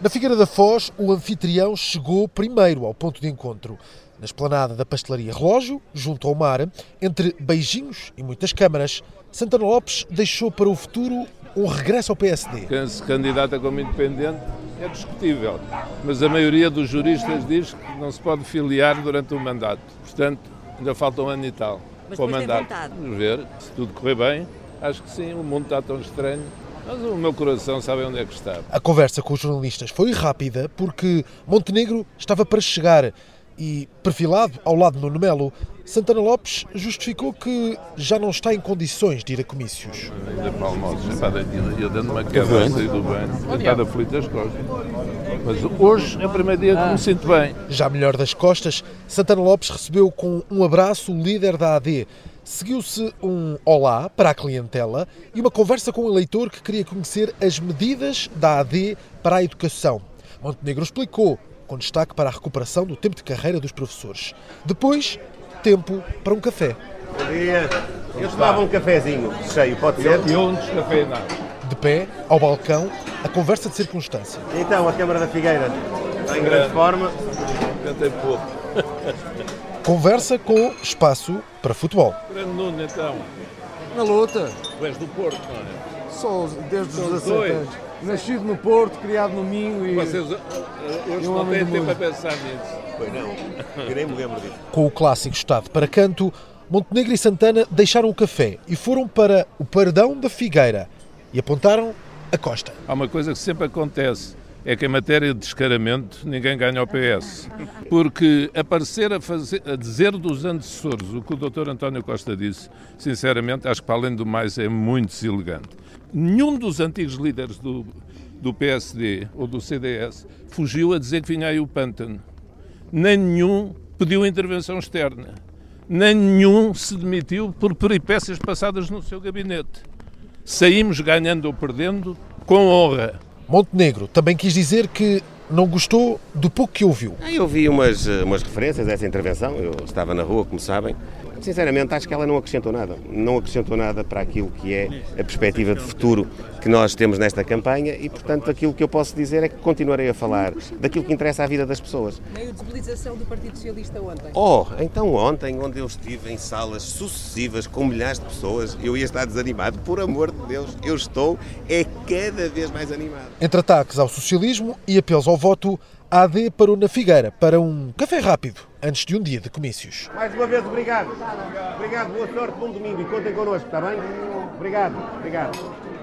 Na Figueira da Foz, o anfitrião chegou primeiro ao ponto de encontro. Na esplanada da pastelaria Relógio, junto ao mar, entre beijinhos e muitas câmaras, Santana Lopes deixou para o futuro um regresso ao PSD. Quem se candidata como independente é discutível, mas a maioria dos juristas diz que não se pode filiar durante o mandato. Portanto, ainda falta um ano e tal mas para o mandato. Vamos ver, se tudo correr bem, acho que sim, o mundo está tão estranho mas o meu coração sabe onde é que está. A conversa com os jornalistas foi rápida porque Montenegro estava para chegar e, perfilado ao lado de Nuno Melo, Santana Lopes justificou que já não está em condições de ir a comícios. Ainda para almoços, eu dando uma quebra a sair do banho, estar aflito das costas. Mas hoje é o primeiro dia que me sinto bem. Já melhor das costas, Santana Lopes recebeu com um abraço o líder da AD, Seguiu-se um olá para a clientela e uma conversa com o eleitor que queria conhecer as medidas da AD para a educação. Montenegro explicou, com destaque para a recuperação do tempo de carreira dos professores. Depois, tempo para um café. Bom dia. Eu tomava um cafezinho cheio, pode ser? E um descafeinado. De pé, ao balcão, a conversa de circunstância. Então, a Câmara da Figueira está em grande forma. Tentei pouco. Conversa com espaço para futebol. Grande Nuno, então. Na luta. Tu és do Porto, não é? Sou desde os São 17 dois. anos. Nascido no Porto, criado no Minho e. Vocês eh, hoje um não têm tempo a pensar nisso. Pois não, eu nem me lembro disso. Com o clássico estado para canto, Montenegro e Santana deixaram o café e foram para o Pardão da Figueira e apontaram a costa. Há uma coisa que sempre acontece, é que em matéria de descaramento ninguém ganha ao PS. Porque aparecer a, fazer, a dizer dos antecessores o que o Dr. António Costa disse, sinceramente, acho que para além do mais é muito deselegante. Nenhum dos antigos líderes do, do PSD ou do CDS fugiu a dizer que vinha aí o pântano. Nem nenhum pediu intervenção externa. Nem nenhum se demitiu por peripécias passadas no seu gabinete. Saímos ganhando ou perdendo com honra. Montenegro também quis dizer que não gostou do pouco que ouviu. Ah, Eu vi umas, eh, umas referências a essa intervenção, eu estava na rua, como sabem. Sinceramente, acho que ela não acrescentou nada. Não acrescentou nada para aquilo que é a perspectiva de futuro que nós temos nesta campanha e, portanto, aquilo que eu posso dizer é que continuarei a falar daquilo que interessa à vida das pessoas. Meio desmobilização do Partido Socialista ontem. Oh, então ontem, onde eu estive em salas sucessivas com milhares de pessoas, eu ia estar desanimado. Por amor de Deus, eu estou é cada vez mais animado. Entre ataques ao socialismo e apelos ao voto, a AD parou na Figueira para um café rápido antes de um dia de comícios. Mais uma vez, obrigado. Obrigado, boa sorte, bom domingo e contem connosco, está bem? Obrigado, obrigado.